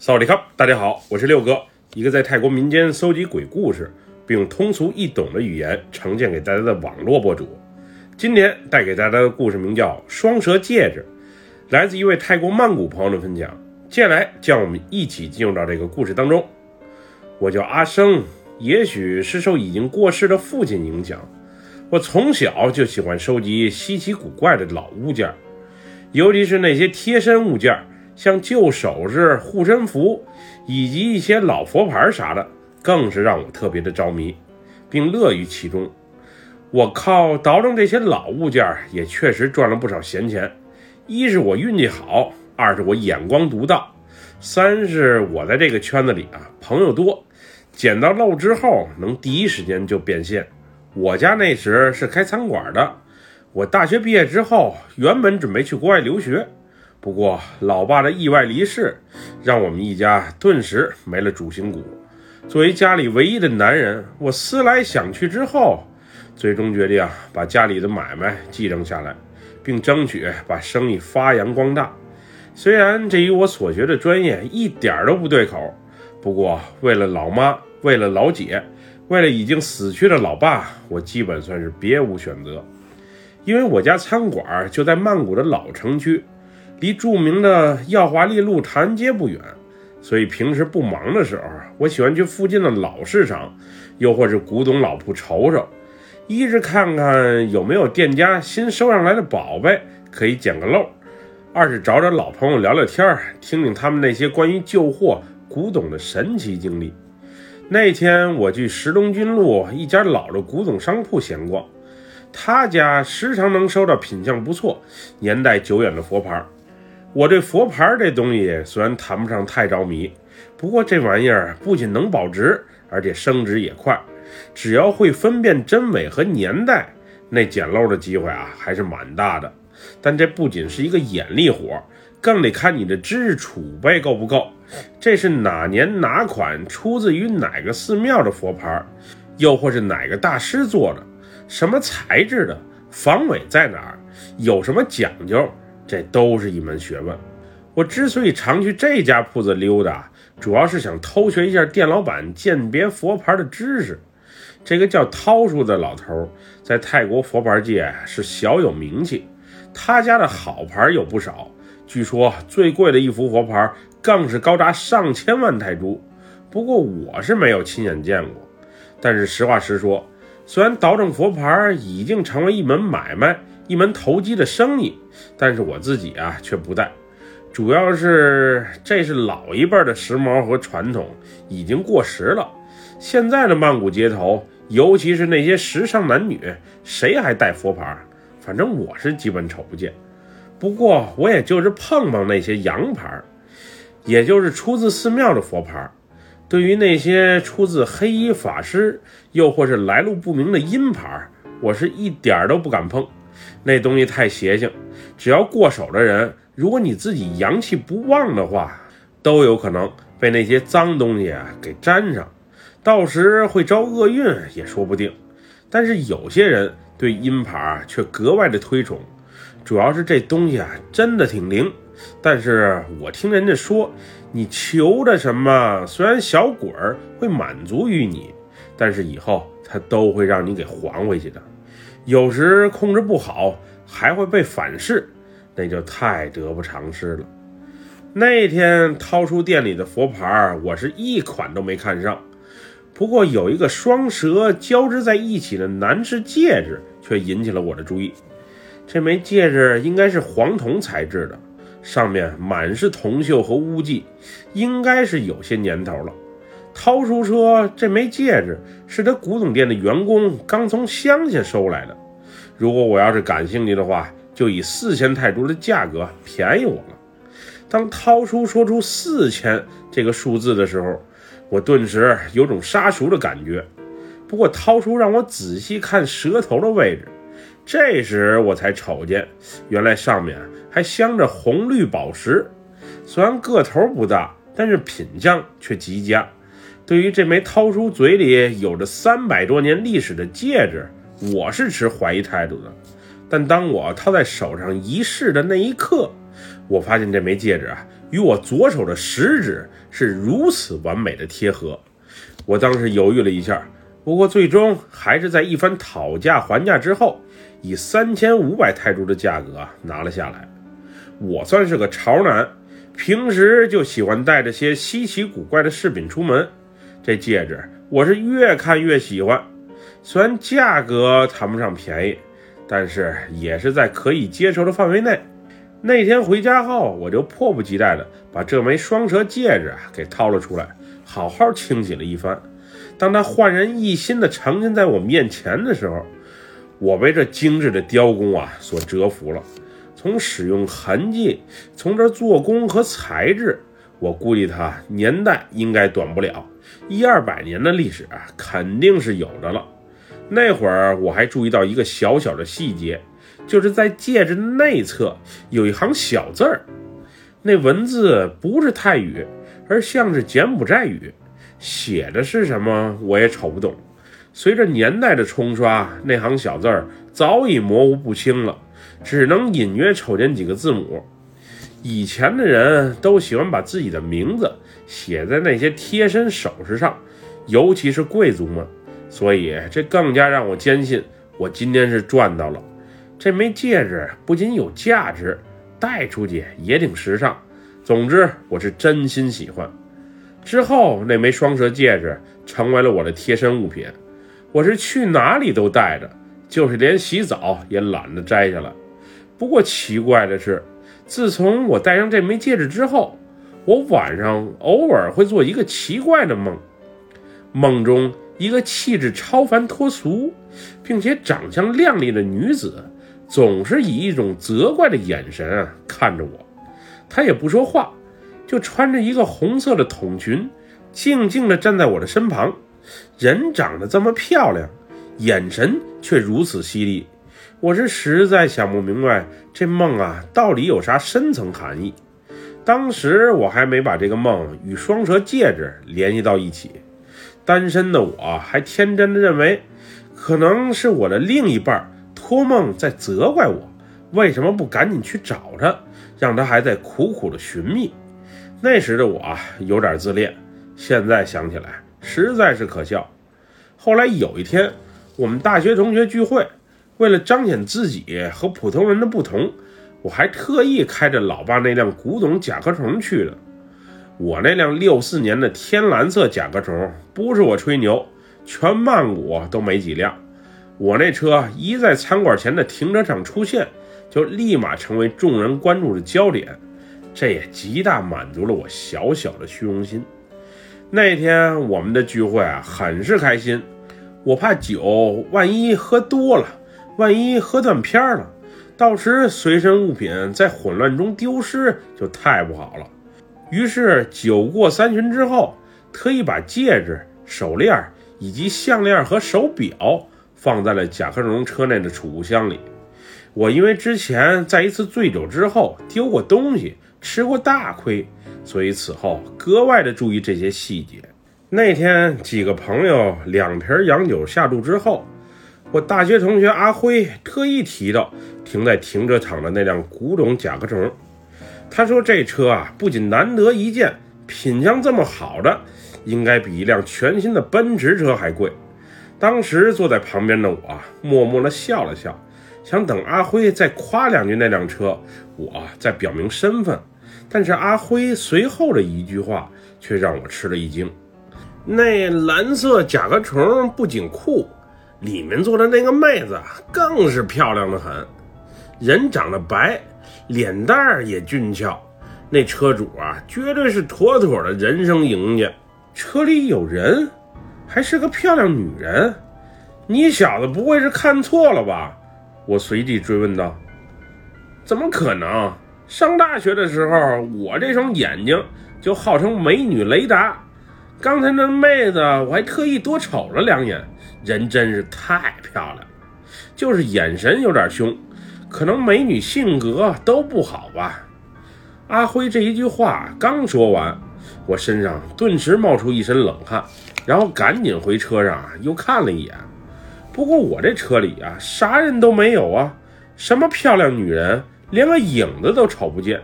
萨瓦迪卡，大家好，我是六哥，一个在泰国民间搜集鬼故事，并用通俗易懂的语言呈现给大家的网络博主。今天带给大家的故事名叫《双蛇戒指》，来自一位泰国曼谷朋友的分享。接下来，将我们一起进入到这个故事当中。我叫阿生，也许是受已经过世的父亲影响，我从小就喜欢收集稀奇古怪的老物件，尤其是那些贴身物件。像旧首饰、护身符，以及一些老佛牌啥的，更是让我特别的着迷，并乐于其中。我靠倒腾这些老物件，也确实赚了不少闲钱。一是我运气好，二是我眼光独到，三是我在这个圈子里啊朋友多，捡到漏之后能第一时间就变现。我家那时是开餐馆的，我大学毕业之后，原本准备去国外留学。不过，老爸的意外离世，让我们一家顿时没了主心骨。作为家里唯一的男人，我思来想去之后，最终决定啊把家里的买卖继承下来，并争取把生意发扬光大。虽然这与我所学的专业一点都不对口，不过为了老妈，为了老姐，为了已经死去的老爸，我基本算是别无选择。因为我家餐馆就在曼谷的老城区。离著名的耀华丽路唐人街不远，所以平时不忙的时候，我喜欢去附近的老市场，又或是古董老铺瞅瞅，一是看看有没有店家新收上来的宝贝可以捡个漏，二是找找老朋友聊聊天听听他们那些关于旧货、古董的神奇经历。那天我去石龙军路一家老的古董商铺闲逛，他家时常能收到品相不错、年代久远的佛牌。我对佛牌这东西虽然谈不上太着迷，不过这玩意儿不仅能保值，而且升值也快。只要会分辨真伪和年代，那捡漏的机会啊还是蛮大的。但这不仅是一个眼力活，更得看你的知识储备够不够。这是哪年哪款，出自于哪个寺庙的佛牌，又或是哪个大师做的，什么材质的，防伪在哪儿，有什么讲究？这都是一门学问。我之所以常去这家铺子溜达，主要是想偷学一下店老板鉴别佛牌的知识。这个叫涛叔的老头，在泰国佛牌界是小有名气。他家的好牌有不少，据说最贵的一幅佛牌更是高达上千万泰铢。不过我是没有亲眼见过。但是实话实说，虽然倒腾佛牌已经成为一门买卖。一门投机的生意，但是我自己啊却不带，主要是这是老一辈的时髦和传统，已经过时了。现在的曼谷街头，尤其是那些时尚男女，谁还戴佛牌？反正我是基本瞅不见。不过我也就是碰碰那些洋牌，也就是出自寺庙的佛牌。对于那些出自黑衣法师，又或是来路不明的阴牌，我是一点儿都不敢碰。那东西太邪性，只要过手的人，如果你自己阳气不旺的话，都有可能被那些脏东西啊给沾上，到时会招厄运也说不定。但是有些人对阴牌却格外的推崇，主要是这东西啊真的挺灵。但是我听人家说，你求的什么，虽然小鬼儿会满足于你，但是以后他都会让你给还回去的。有时控制不好，还会被反噬，那就太得不偿失了。那天掏出店里的佛牌，我是一款都没看上。不过有一个双蛇交织在一起的男士戒指，却引起了我的注意。这枚戒指应该是黄铜材质的，上面满是铜锈和污迹，应该是有些年头了。涛叔说：“这枚戒指是他古董店的员工刚从乡下收来的。如果我要是感兴趣的话，就以四千泰铢的价格便宜我了。”当涛叔说出四千这个数字的时候，我顿时有种杀熟的感觉。不过涛叔让我仔细看蛇头的位置，这时我才瞅见，原来上面还镶着红绿宝石。虽然个头不大，但是品相却极佳。对于这枚涛叔嘴里有着三百多年历史的戒指，我是持怀疑态度的。但当我套在手上一试的那一刻，我发现这枚戒指啊，与我左手的食指是如此完美的贴合。我当时犹豫了一下，不过最终还是在一番讨价还价之后，以三千五百泰铢的价格拿了下来。我算是个潮男，平时就喜欢带着些稀奇古怪的饰品出门。这戒指我是越看越喜欢，虽然价格谈不上便宜，但是也是在可以接受的范围内。那天回家后，我就迫不及待地把这枚双蛇戒指啊给掏了出来，好好清洗了一番。当它焕然一新地呈现在我面前的时候，我被这精致的雕工啊所折服了。从使用痕迹，从这做工和材质，我估计它年代应该短不了一二百年的历史啊，肯定是有的了。那会儿我还注意到一个小小的细节，就是在戒指内侧有一行小字儿，那文字不是泰语，而像是柬埔寨语，写的是什么我也瞅不懂。随着年代的冲刷，那行小字儿早已模糊不清了。只能隐约瞅见几个字母。以前的人都喜欢把自己的名字写在那些贴身首饰上，尤其是贵族们，所以这更加让我坚信我今天是赚到了。这枚戒指不仅有价值，戴出去也挺时尚。总之，我是真心喜欢。之后，那枚双蛇戒指成为了我的贴身物品，我是去哪里都带着，就是连洗澡也懒得摘下来。不过奇怪的是，自从我戴上这枚戒指之后，我晚上偶尔会做一个奇怪的梦。梦中，一个气质超凡脱俗，并且长相靓丽的女子，总是以一种责怪的眼神啊看着我。她也不说话，就穿着一个红色的筒裙，静静地站在我的身旁。人长得这么漂亮，眼神却如此犀利。我是实在想不明白这梦啊到底有啥深层含义。当时我还没把这个梦与双蛇戒指联系到一起，单身的我还天真的认为，可能是我的另一半托梦在责怪我，为什么不赶紧去找他，让他还在苦苦的寻觅。那时的我有点自恋，现在想起来实在是可笑。后来有一天，我们大学同学聚会。为了彰显自己和普通人的不同，我还特意开着老爸那辆古董甲壳虫去的。我那辆六四年的天蓝色甲壳虫，不是我吹牛，全曼谷都没几辆。我那车一在餐馆前的停车场出现，就立马成为众人关注的焦点，这也极大满足了我小小的虚荣心。那天我们的聚会啊，很是开心。我怕酒万一喝多了。万一喝断片了，到时随身物品在混乱中丢失就太不好了。于是酒过三巡之后，特意把戒指、手链以及项链和手表放在了甲壳虫车内的储物箱里。我因为之前在一次醉酒之后丢过东西，吃过大亏，所以此后格外的注意这些细节。那天几个朋友两瓶洋酒下肚之后。我大学同学阿辉特意提到停在停车场的那辆古董甲壳虫，他说这车啊不仅难得一见，品相这么好的，应该比一辆全新的奔驰车还贵。当时坐在旁边的我啊默默地笑了笑，想等阿辉再夸两句那辆车，我再表明身份。但是阿辉随后的一句话却让我吃了一惊：那蓝色甲壳虫不仅酷。里面坐的那个妹子更是漂亮的很，人长得白，脸蛋儿也俊俏。那车主啊，绝对是妥妥的人生赢家。车里有人，还是个漂亮女人。你小子不会是看错了吧？我随即追问道。怎么可能？上大学的时候，我这双眼睛就号称美女雷达。刚才那妹子，我还特意多瞅了两眼。人真是太漂亮，就是眼神有点凶，可能美女性格都不好吧。阿辉这一句话刚说完，我身上顿时冒出一身冷汗，然后赶紧回车上又看了一眼。不过我这车里啊，啥人都没有啊，什么漂亮女人，连个影子都瞅不见。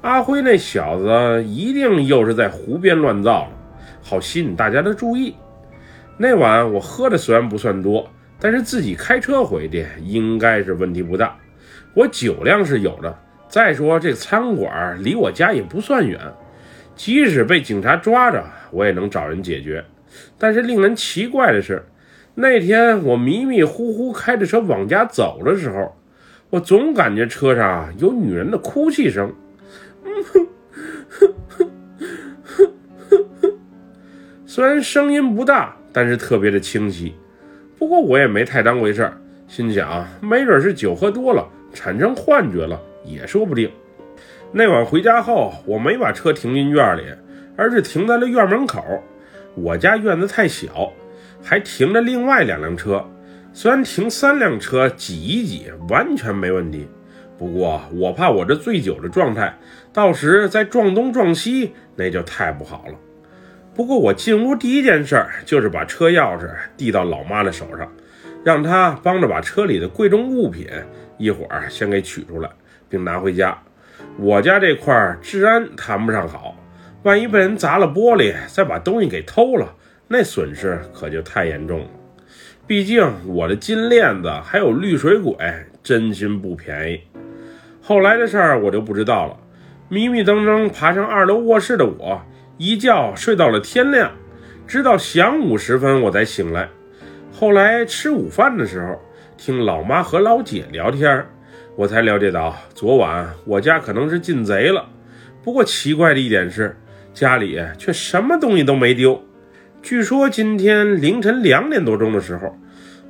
阿辉那小子一定又是在胡编乱造了，好吸引大家的注意。那晚我喝的虽然不算多，但是自己开车回去应该是问题不大。我酒量是有的，再说这餐馆离我家也不算远，即使被警察抓着，我也能找人解决。但是令人奇怪的是，那天我迷迷糊糊开着车往家走的时候，我总感觉车上有女人的哭泣声。虽然声音不大。但是特别的清晰，不过我也没太当回事，心想没准是酒喝多了产生幻觉了，也说不定。那晚回家后，我没把车停进院里，而是停在了院门口。我家院子太小，还停着另外两辆车。虽然停三辆车挤一挤完全没问题，不过我怕我这醉酒的状态，到时再撞东撞西，那就太不好了。不过我进屋第一件事就是把车钥匙递到老妈的手上，让她帮着把车里的贵重物品一会儿先给取出来，并拿回家。我家这块治安谈不上好，万一被人砸了玻璃，再把东西给偷了，那损失可就太严重了。毕竟我的金链子还有绿水鬼，真心不便宜。后来的事儿我就不知道了。迷迷瞪瞪爬上二楼卧室的我。一觉睡到了天亮，直到晌午时分我才醒来。后来吃午饭的时候，听老妈和老姐聊天，我才了解到昨晚我家可能是进贼了。不过奇怪的一点是，家里却什么东西都没丢。据说今天凌晨两点多钟的时候，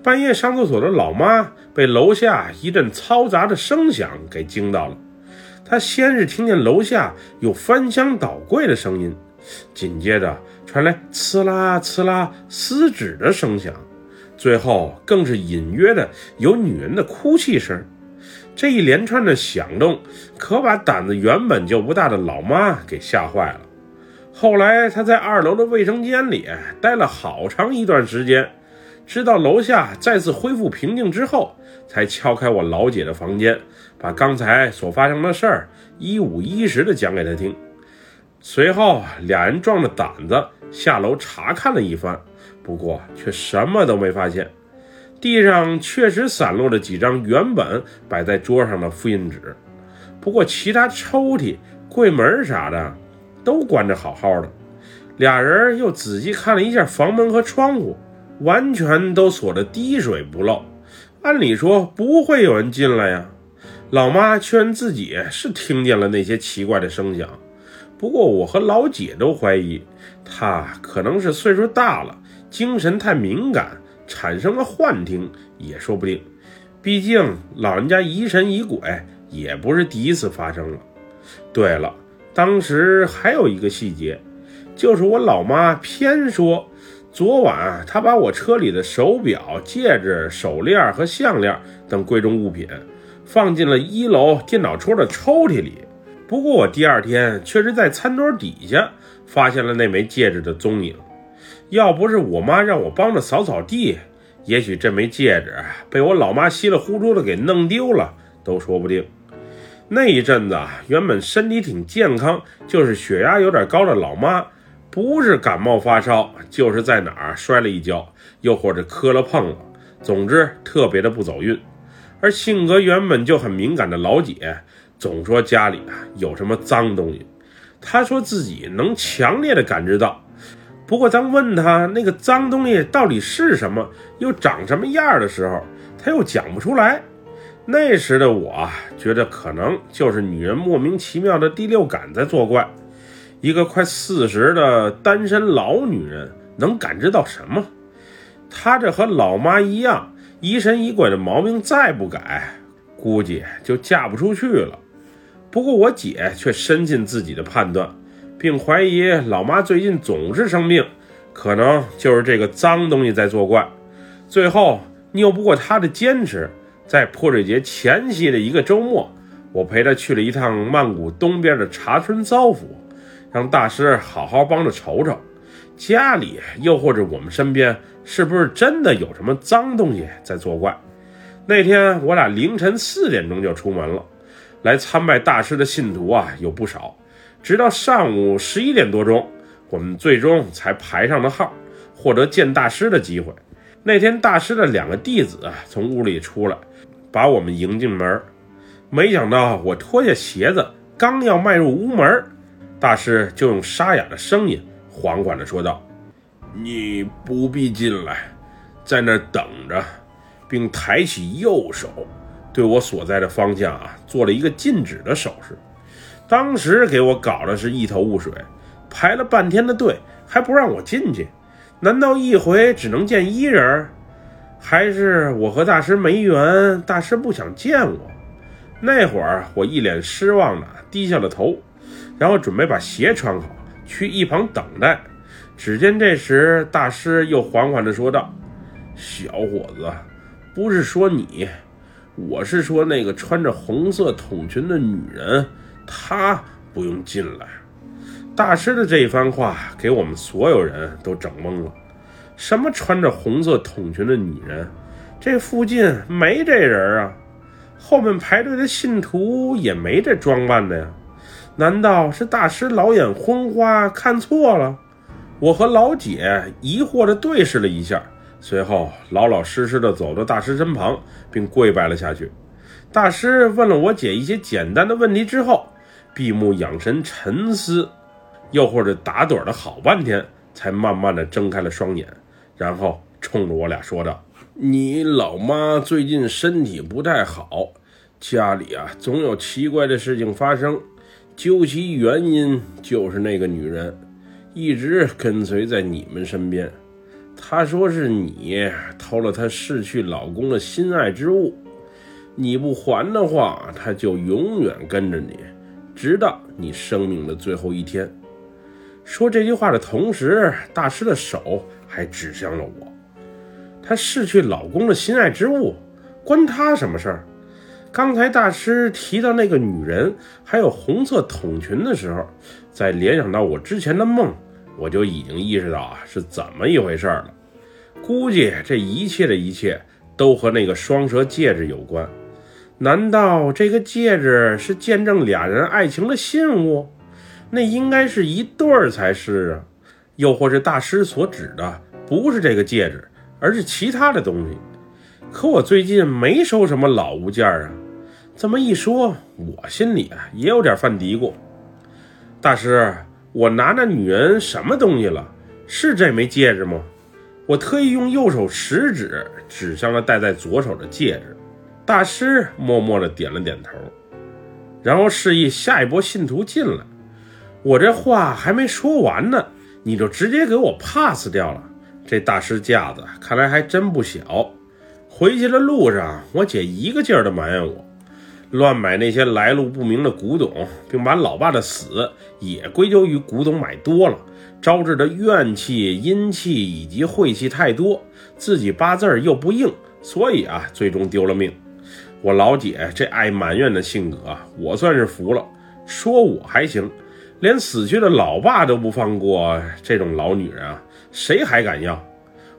半夜上厕所的老妈被楼下一阵嘈杂的声响给惊到了。她先是听见楼下有翻箱倒柜的声音。紧接着传来呲啦呲啦撕纸的声响，最后更是隐约的有女人的哭泣声。这一连串的响动，可把胆子原本就不大的老妈给吓坏了。后来她在二楼的卫生间里待了好长一段时间，直到楼下再次恢复平静之后，才敲开我老姐的房间，把刚才所发生的事儿一五一十的讲给她听。随后，俩人壮着胆子下楼查看了一番，不过却什么都没发现。地上确实散落着几张原本摆在桌上的复印纸，不过其他抽屉、柜门啥的都关着好好的。俩人又仔细看了一下房门和窗户，完全都锁得滴水不漏。按理说不会有人进来呀。老妈确认自己是听见了那些奇怪的声响。不过我和老姐都怀疑，他可能是岁数大了，精神太敏感，产生了幻听也说不定。毕竟老人家疑神疑鬼也不是第一次发生了。对了，当时还有一个细节，就是我老妈偏说，昨晚她把我车里的手表、戒指、手链和项链等贵重物品放进了一楼电脑桌的抽屉里。不过我第二天却是在餐桌底下发现了那枚戒指的踪影，要不是我妈让我帮着扫扫地，也许这枚戒指被我老妈稀里糊涂的给弄丢了都说不定。那一阵子原本身体挺健康，就是血压有点高的老妈，不是感冒发烧，就是在哪儿摔了一跤，又或者磕了碰了，总之特别的不走运。而性格原本就很敏感的老姐。总说家里啊有什么脏东西，她说自己能强烈的感知到。不过当问他那个脏东西到底是什么，又长什么样的时候，他又讲不出来。那时的我觉得可能就是女人莫名其妙的第六感在作怪。一个快四十的单身老女人能感知到什么？她这和老妈一样疑神疑鬼的毛病再不改，估计就嫁不出去了。不过我姐却深信自己的判断，并怀疑老妈最近总是生病，可能就是这个脏东西在作怪。最后拗不过她的坚持，在泼水节前夕的一个周末，我陪她去了一趟曼谷东边的茶村糟府，让大师好好帮着瞅瞅，家里又或者我们身边是不是真的有什么脏东西在作怪。那天我俩凌晨四点钟就出门了。来参拜大师的信徒啊有不少，直到上午十一点多钟，我们最终才排上了号，获得见大师的机会。那天，大师的两个弟子啊从屋里出来，把我们迎进门。没想到，我脱下鞋子，刚要迈入屋门，大师就用沙哑的声音缓缓地说道：“你不必进来，在那等着。”并抬起右手，对我所在的方向啊做了一个禁止的手势。当时给我搞的是一头雾水，排了半天的队还不让我进去。难道一回只能见一人？还是我和大师没缘，大师不想见我？那会儿我一脸失望的低下了头，然后准备把鞋穿好，去一旁等待。只见这时大师又缓缓地说道：“小伙子，不是说你，我是说那个穿着红色筒裙的女人，她不用进来。”大师的这一番话给我们所有人都整懵了。什么穿着红色筒裙的女人？这附近没这人啊！后面排队的信徒也没这装扮的呀？难道是大师老眼昏花看错了？我和老姐疑惑地对视了一下，随后老老实实地走到大师身旁，并跪拜了下去。大师问了我姐一些简单的问题之后，闭目养神沉思。又或者打盹了好半天，才慢慢的睁开了双眼，然后冲着我俩说道：“你老妈最近身体不太好，家里啊总有奇怪的事情发生，究其原因就是那个女人一直跟随在你们身边。她说是你偷了她逝去老公的心爱之物，你不还的话，她就永远跟着你，直到你生命的最后一天。”说这句话的同时，大师的手还指向了我。她逝去老公的心爱之物，关他什么事儿？刚才大师提到那个女人，还有红色筒裙的时候，再联想到我之前的梦，我就已经意识到啊是怎么一回事了。估计这一切的一切都和那个双蛇戒指有关。难道这个戒指是见证俩人爱情的信物？那应该是一对儿才是啊，又或是大师所指的不是这个戒指，而是其他的东西。可我最近没收什么老物件啊，这么一说，我心里啊也有点犯嘀咕。大师，我拿那女人什么东西了？是这枚戒指吗？我特意用右手食指指向了戴在左手的戒指。大师默默的点了点头，然后示意下一波信徒进来。我这话还没说完呢，你就直接给我 pass 掉了。这大师架子看来还真不小。回去的路上，我姐一个劲儿的埋怨我，乱买那些来路不明的古董，并把老爸的死也归咎于古董买多了，招致的怨气、阴气以及晦气太多，自己八字又不硬，所以啊，最终丢了命。我老姐这爱埋怨的性格，我算是服了。说我还行。连死去的老爸都不放过，这种老女人啊，谁还敢要？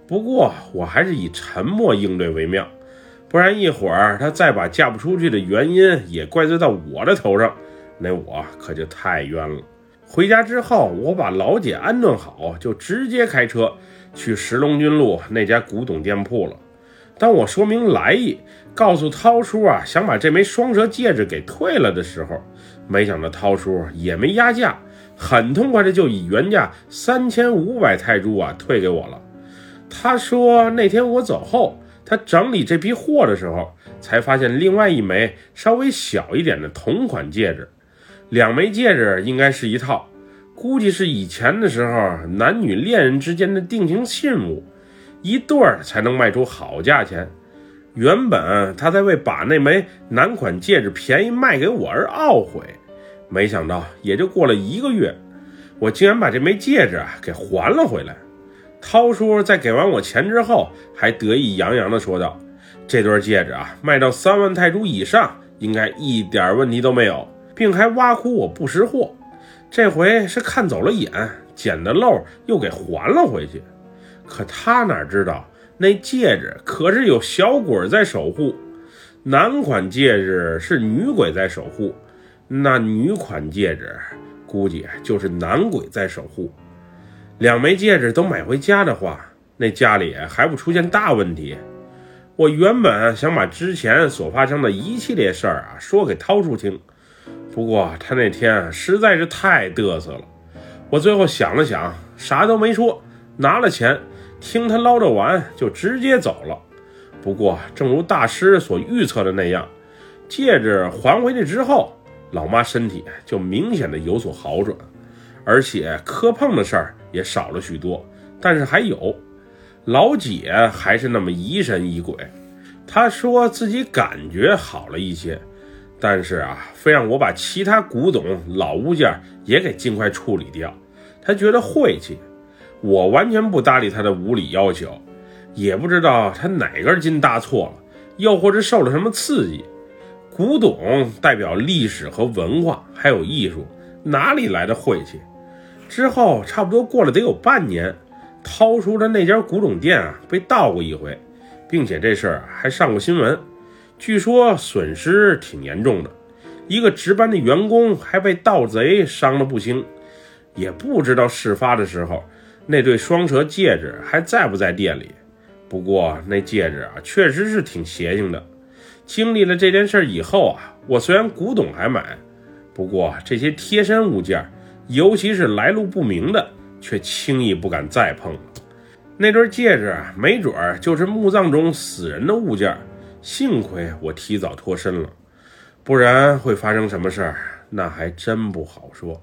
不过我还是以沉默应对为妙，不然一会儿她再把嫁不出去的原因也怪罪到我的头上，那我可就太冤了。回家之后，我把老姐安顿好，就直接开车去石龙军路那家古董店铺了。当我说明来意，告诉涛叔啊，想把这枚双蛇戒指给退了的时候。没想到涛叔也没压价，很痛快的就以原价三千五百泰铢啊退给我了。他说那天我走后，他整理这批货的时候，才发现另外一枚稍微小一点的同款戒指。两枚戒指应该是一套，估计是以前的时候男女恋人之间的定情信物，一对儿才能卖出好价钱。原本他在为把那枚男款戒指便宜卖给我而懊悔，没想到也就过了一个月，我竟然把这枚戒指啊给还了回来。涛叔在给完我钱之后，还得意洋洋地说道：“这对戒指啊，卖到三万泰铢以上，应该一点问题都没有，并还挖苦我不识货。这回是看走了眼，捡的漏又给还了回去。可他哪知道？”那戒指可是有小鬼在守护，男款戒指是女鬼在守护，那女款戒指估计就是男鬼在守护。两枚戒指都买回家的话，那家里还不出现大问题？我原本想把之前所发生的一系列事儿啊说给涛叔听，不过他那天实在是太嘚瑟了。我最后想了想，啥都没说，拿了钱，听他唠叨完就直接走了。不过，正如大师所预测的那样，戒指还回去之后，老妈身体就明显的有所好转，而且磕碰的事儿也少了许多。但是还有，老姐还是那么疑神疑鬼。她说自己感觉好了一些，但是啊，非让我把其他古董老物件也给尽快处理掉。她觉得晦气，我完全不搭理他的无理要求。也不知道他哪根筋搭错了，又或者受了什么刺激。古董代表历史和文化，还有艺术，哪里来的晦气？之后差不多过了得有半年，掏出的那家古董店啊被盗过一回，并且这事儿还上过新闻，据说损失挺严重的，一个值班的员工还被盗贼伤得不轻。也不知道事发的时候那对双蛇戒指还在不在店里。不过那戒指啊，确实是挺邪性的。经历了这件事以后啊，我虽然古董还买，不过这些贴身物件，尤其是来路不明的，却轻易不敢再碰了。那对戒指啊，没准儿就是墓葬中死人的物件。幸亏我提早脱身了，不然会发生什么事儿，那还真不好说。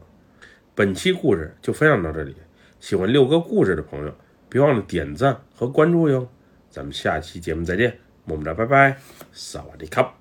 本期故事就分享到这里，喜欢六哥故事的朋友，别忘了点赞和关注哟。咱们下期节目再见，么么哒，拜拜，萨瓦迪卡。